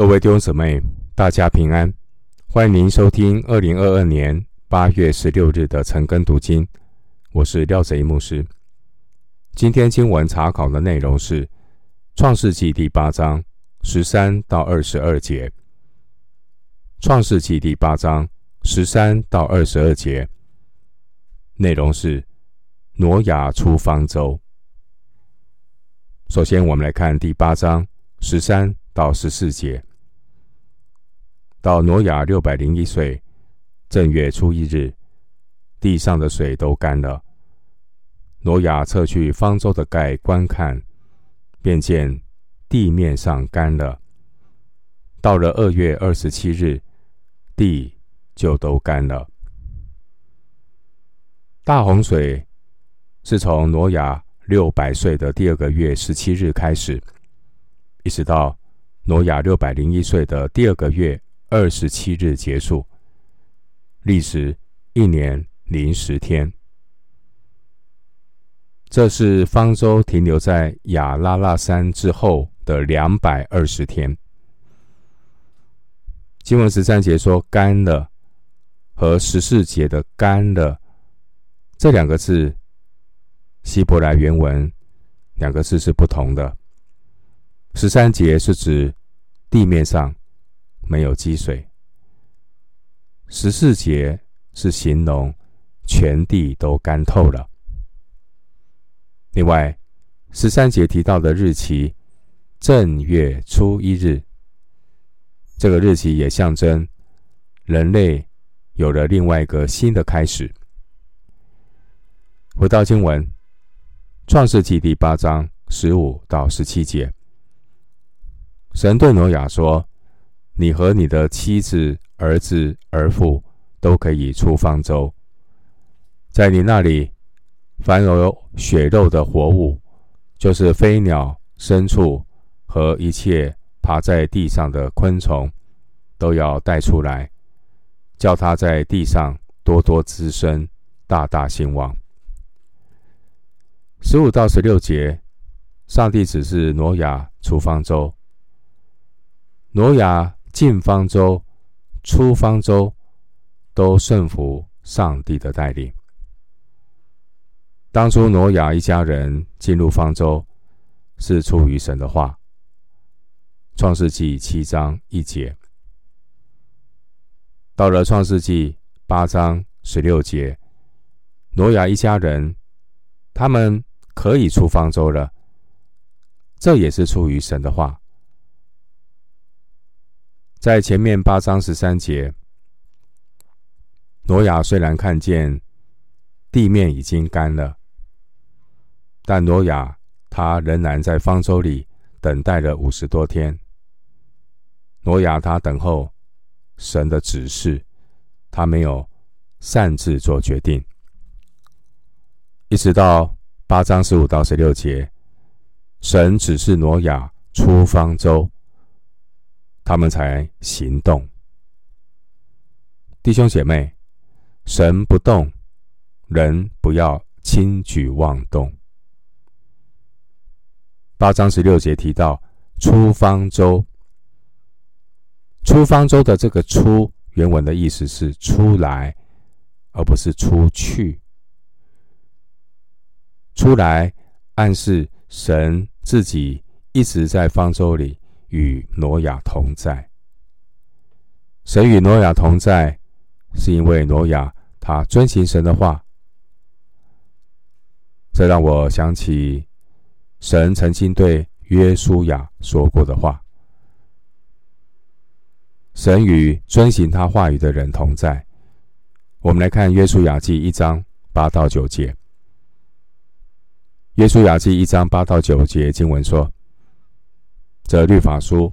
各位弟兄姊妹，大家平安！欢迎您收听二零二二年八月十六日的晨更读经。我是廖贼牧师。今天经文查考的内容是《创世纪》第八章十三到二十二节。《创世纪》第八章十三到二十二节内容是挪亚出方舟。首先，我们来看第八章十三到十四节。到挪亚六百零一岁正月初一日，地上的水都干了。挪亚撤去方舟的盖观看，便见地面上干了。到了二月二十七日，地就都干了。大洪水是从挪亚六百岁的第二个月十七日开始，一直到挪亚六百零一岁的第二个月。二十七日结束，历时一年零十天。这是方舟停留在亚拉腊山之后的两百二十天。经文十三节说“干了”，和十四节的“干了”这两个字，希伯来原文两个字是不同的。十三节是指地面上。没有积水。十四节是形容全地都干透了。另外，十三节提到的日期正月初一日，这个日期也象征人类有了另外一个新的开始。回到经文，创世纪第八章十五到十七节，神对挪亚说。你和你的妻子、儿子、儿妇都可以出方舟。在你那里，凡有血肉的活物，就是飞鸟、牲畜和一切爬在地上的昆虫，都要带出来，叫它在地上多多滋生，大大兴旺。十五到十六节，上帝指示挪亚出方舟，挪亚。进方舟、出方舟，都顺服上帝的带领。当初挪亚一家人进入方舟，是出于神的话。创世纪七章一节，到了创世纪八章十六节，挪亚一家人他们可以出方舟了，这也是出于神的话。在前面八章十三节，挪亚虽然看见地面已经干了，但挪亚他仍然在方舟里等待了五十多天。挪亚他等候神的指示，他没有擅自做决定，一直到八章十五到十六节，神指示挪亚出方舟。他们才行动，弟兄姐妹，神不动，人不要轻举妄动。八章十六节提到出方舟，出方舟的这个“出”原文的意思是出来，而不是出去。出来暗示神自己一直在方舟里。与挪亚同在，神与挪亚同在，是因为挪亚他遵行神的话。这让我想起神曾经对约书亚说过的话：神与遵行他话语的人同在。我们来看约书亚记一章八到九节。约书亚记一章八到九节经文说。这律法书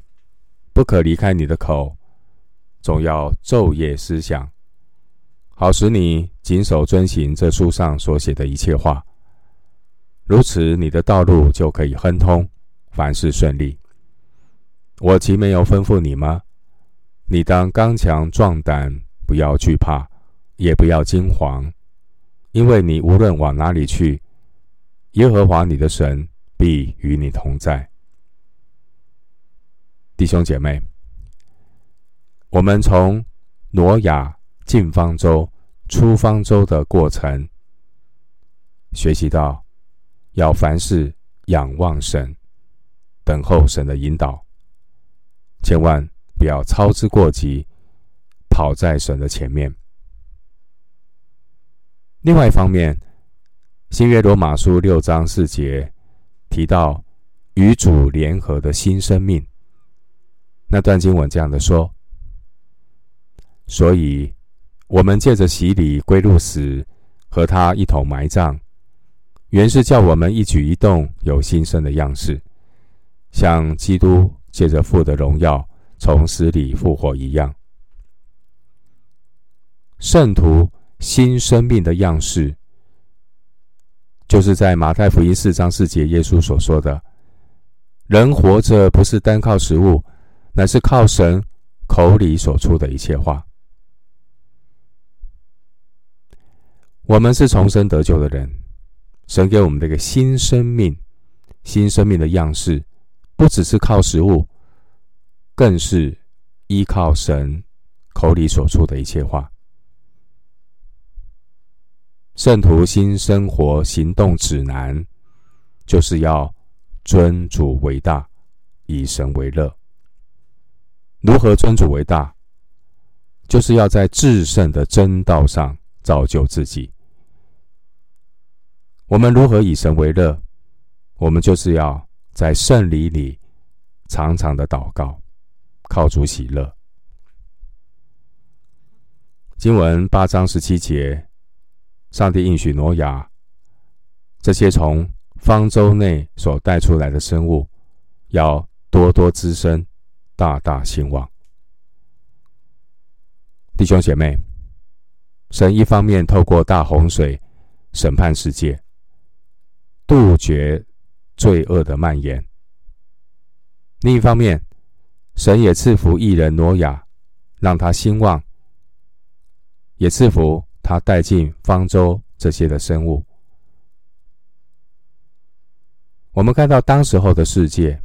不可离开你的口，总要昼夜思想，好使你谨守遵行这书上所写的一切话。如此，你的道路就可以亨通，凡事顺利。我岂没有吩咐你吗？你当刚强壮胆，不要惧怕，也不要惊惶，因为你无论往哪里去，耶和华你的神必与你同在。弟兄姐妹，我们从挪亚进方舟、出方舟的过程，学习到要凡事仰望神，等候神的引导，千万不要操之过急，跑在神的前面。另外一方面，新约罗马书六章四节提到与主联合的新生命。那段经文这样的说：所以，我们借着洗礼归入死，和他一同埋葬，原是叫我们一举一动有新生的样式，像基督借着父的荣耀从死里复活一样。圣徒新生命的样式，就是在马太福音四章四节耶稣所说的：“人活着不是单靠食物。”乃是靠神口里所出的一切话。我们是重生得救的人，神给我们的一个新生命、新生命的样式，不只是靠食物，更是依靠神口里所出的一切话。圣徒新生活行动指南，就是要尊主为大，以神为乐。如何尊主为大？就是要在至圣的真道上造就自己。我们如何以神为乐？我们就是要在圣礼里常常的祷告，靠主喜乐。经文八章十七节，上帝应许挪亚，这些从方舟内所带出来的生物，要多多滋生。大大兴旺，弟兄姐妹，神一方面透过大洪水审判世界，杜绝罪恶的蔓延；另一方面，神也赐福一人挪亚，让他兴旺，也赐福他带进方舟这些的生物。我们看到当时候的世界，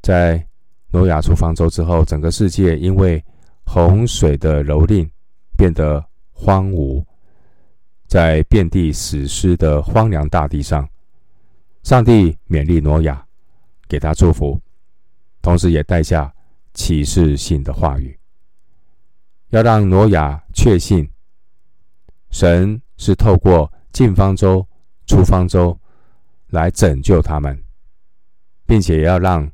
在挪亚出方舟之后，整个世界因为洪水的蹂躏，变得荒芜。在遍地死尸的荒凉大地上，上帝勉励挪亚，给他祝福，同时也带下启示性的话语，要让挪亚确信，神是透过进方舟、出方舟来拯救他们，并且要让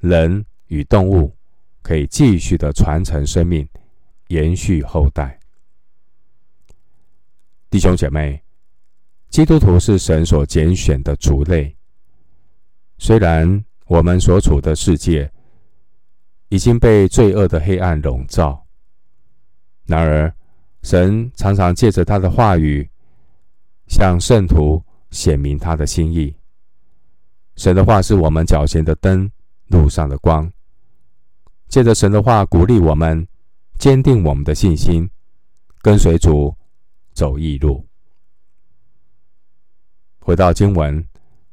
人。与动物可以继续的传承生命，延续后代。弟兄姐妹，基督徒是神所拣选的族类。虽然我们所处的世界已经被罪恶的黑暗笼罩，然而神常常借着他的话语，向圣徒显明他的心意。神的话是我们脚前的灯，路上的光。借着神的话鼓励我们，坚定我们的信心，跟随主走义路。回到经文，《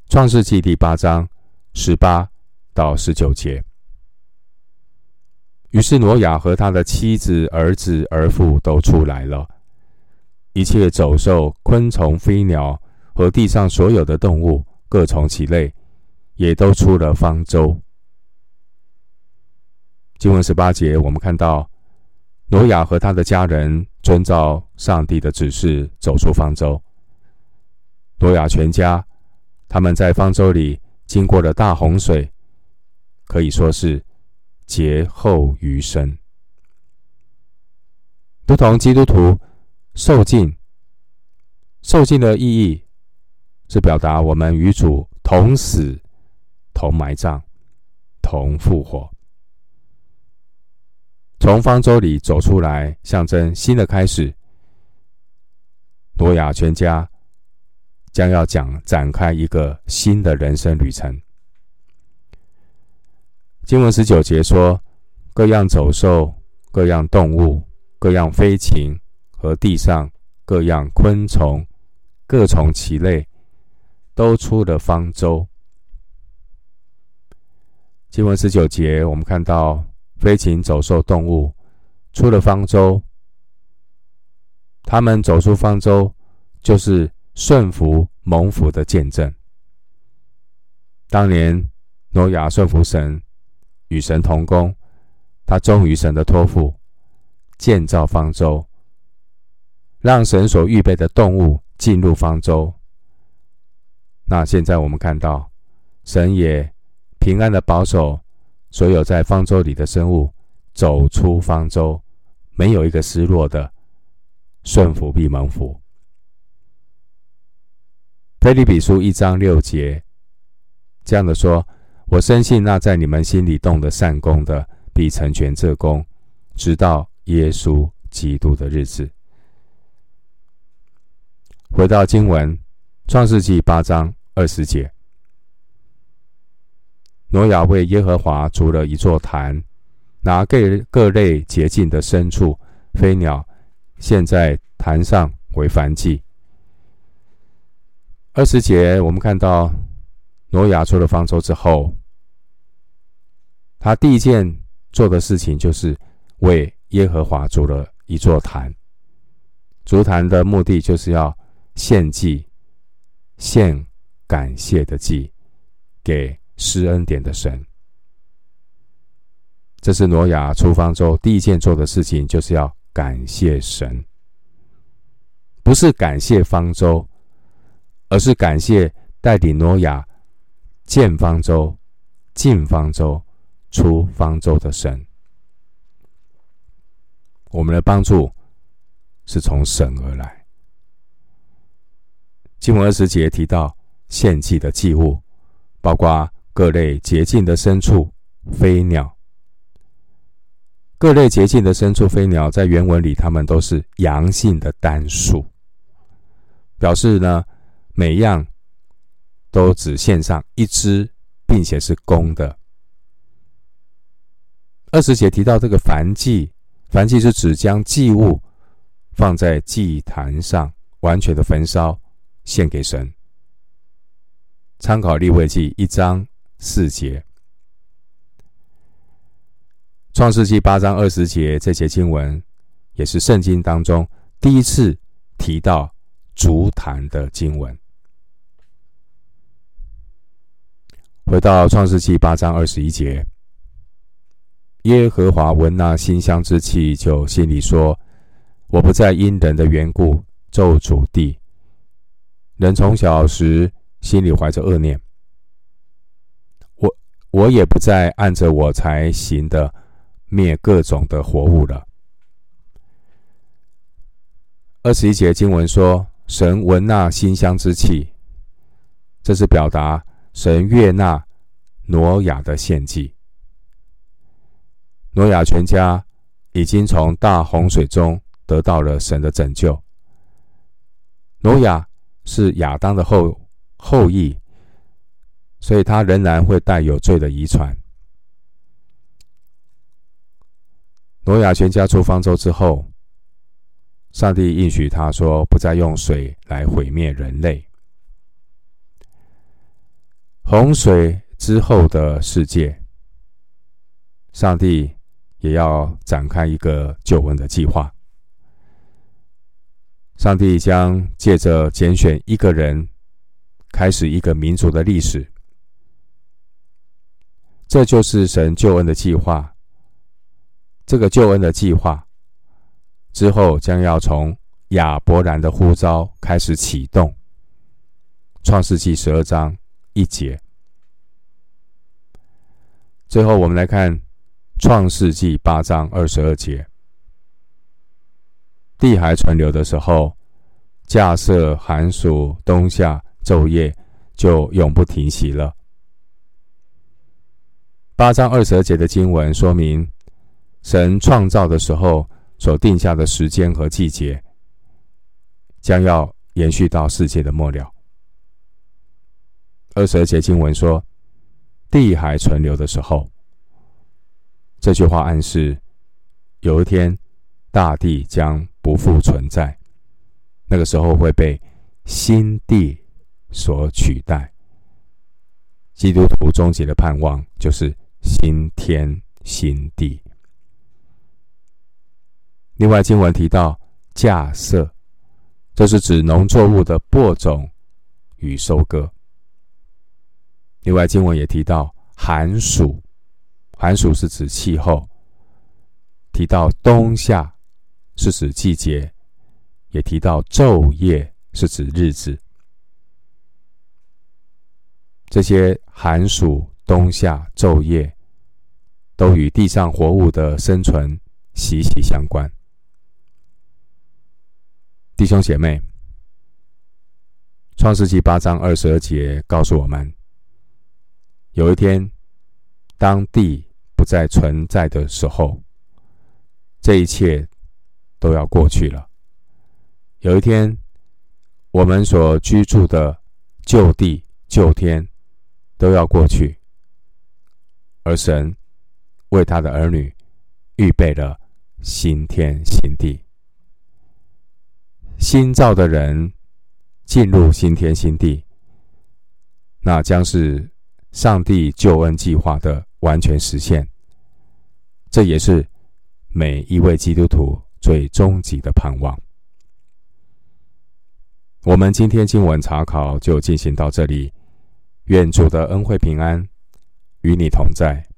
创世记》第八章十八到十九节。于是挪亚和他的妻子、儿子、儿妇都出来了，一切走兽、昆虫、飞鸟和地上所有的动物，各从其类，也都出了方舟。经文十八节，我们看到挪亚和他的家人遵照上帝的指示走出方舟。挪亚全家，他们在方舟里经过了大洪水，可以说是劫后余生。如同基督徒受尽，受尽的意义是表达我们与主同死、同埋葬、同复活。从方舟里走出来，象征新的开始。挪亚全家将要讲展开一个新的人生旅程。经文十九节说：各样走兽、各样动物、各样飞禽和地上各样昆虫，各从其类，都出了方舟。经文十九节，我们看到。飞禽走兽动物出了方舟，他们走出方舟，就是顺服蒙福的见证。当年挪亚顺服神，与神同工，他忠于神的托付，建造方舟，让神所预备的动物进入方舟。那现在我们看到，神也平安的保守所有在方舟里的生物走出方舟，没有一个失落的，顺服必蒙福。腓立比书一章六节这样的说：“我深信那在你们心里动的善工的，必成全这工，直到耶稣基督的日子。”回到经文。创世纪八章二十节，挪亚为耶和华筑了一座坛，拿各各类洁净的牲畜、飞鸟献在坛上为燔祭。二十节，我们看到挪亚出了方舟之后，他第一件做的事情就是为耶和华筑了一座坛。筑坛的目的就是要献祭。献感谢的祭给施恩典的神，这是挪亚出方舟第一件做的事情，就是要感谢神，不是感谢方舟，而是感谢带领挪亚建方舟、进方舟、出方舟的神。我们的帮助是从神而来。经文二十节提到献祭的祭物，包括各类洁净的牲畜、飞鸟。各类洁净的牲畜、飞鸟，在原文里，它们都是阳性的单数，表示呢，每样都只献上一只，并且是公的。二十节提到这个燔祭，燔祭是指将祭物放在祭坛上，完全的焚烧。献给神。参考利未记一章四节，创世记八章二十节，这节经文也是圣经当中第一次提到足坛的经文。回到创世记八章二十一节，耶和华闻那馨香之气，就心里说：“我不再因人的缘故咒主地。”人从小时心里怀着恶念，我也不再按着我才行的灭各种的活物了。二十一节经文说，神闻那馨香之气，这是表达神悦纳挪亚的献祭。挪亚全家已经从大洪水中得到了神的拯救。挪亚。是亚当的后后裔，所以他仍然会带有罪的遗传。挪亚全家出方舟之后，上帝应许他说，不再用水来毁灭人类。洪水之后的世界，上帝也要展开一个救恩的计划。上帝将借着拣选一个人，开始一个民族的历史。这就是神救恩的计划。这个救恩的计划之后，将要从亚伯兰的呼召开始启动。创世纪十二章一节。最后，我们来看创世纪八章二十二节。地还存留的时候，架设寒暑冬夏昼夜就永不停息了。八章二十二节的经文说明，神创造的时候所定下的时间和季节，将要延续到世界的末了。二十二节经文说，地还存留的时候，这句话暗示有一天大地将。不复存在，那个时候会被新地所取代。基督徒终极的盼望就是新天新地。另外经文提到稼穡，这是指农作物的播种与收割。另外经文也提到寒暑，寒暑是指气候；提到冬夏是指季节，也提到昼夜是指日子。这些寒暑、冬夏、昼夜，都与地上活物的生存息息相关。弟兄姐妹，《创世记》八章二十二节告诉我们：有一天，当地不再存在的时候，这一切都要过去了。有一天，我们所居住的旧地、旧天。都要过去，而神为他的儿女预备了新天新地。新造的人进入新天新地，那将是上帝救恩计划的完全实现。这也是每一位基督徒最终极的盼望。我们今天经文查考就进行到这里。愿主的恩惠平安与你同在。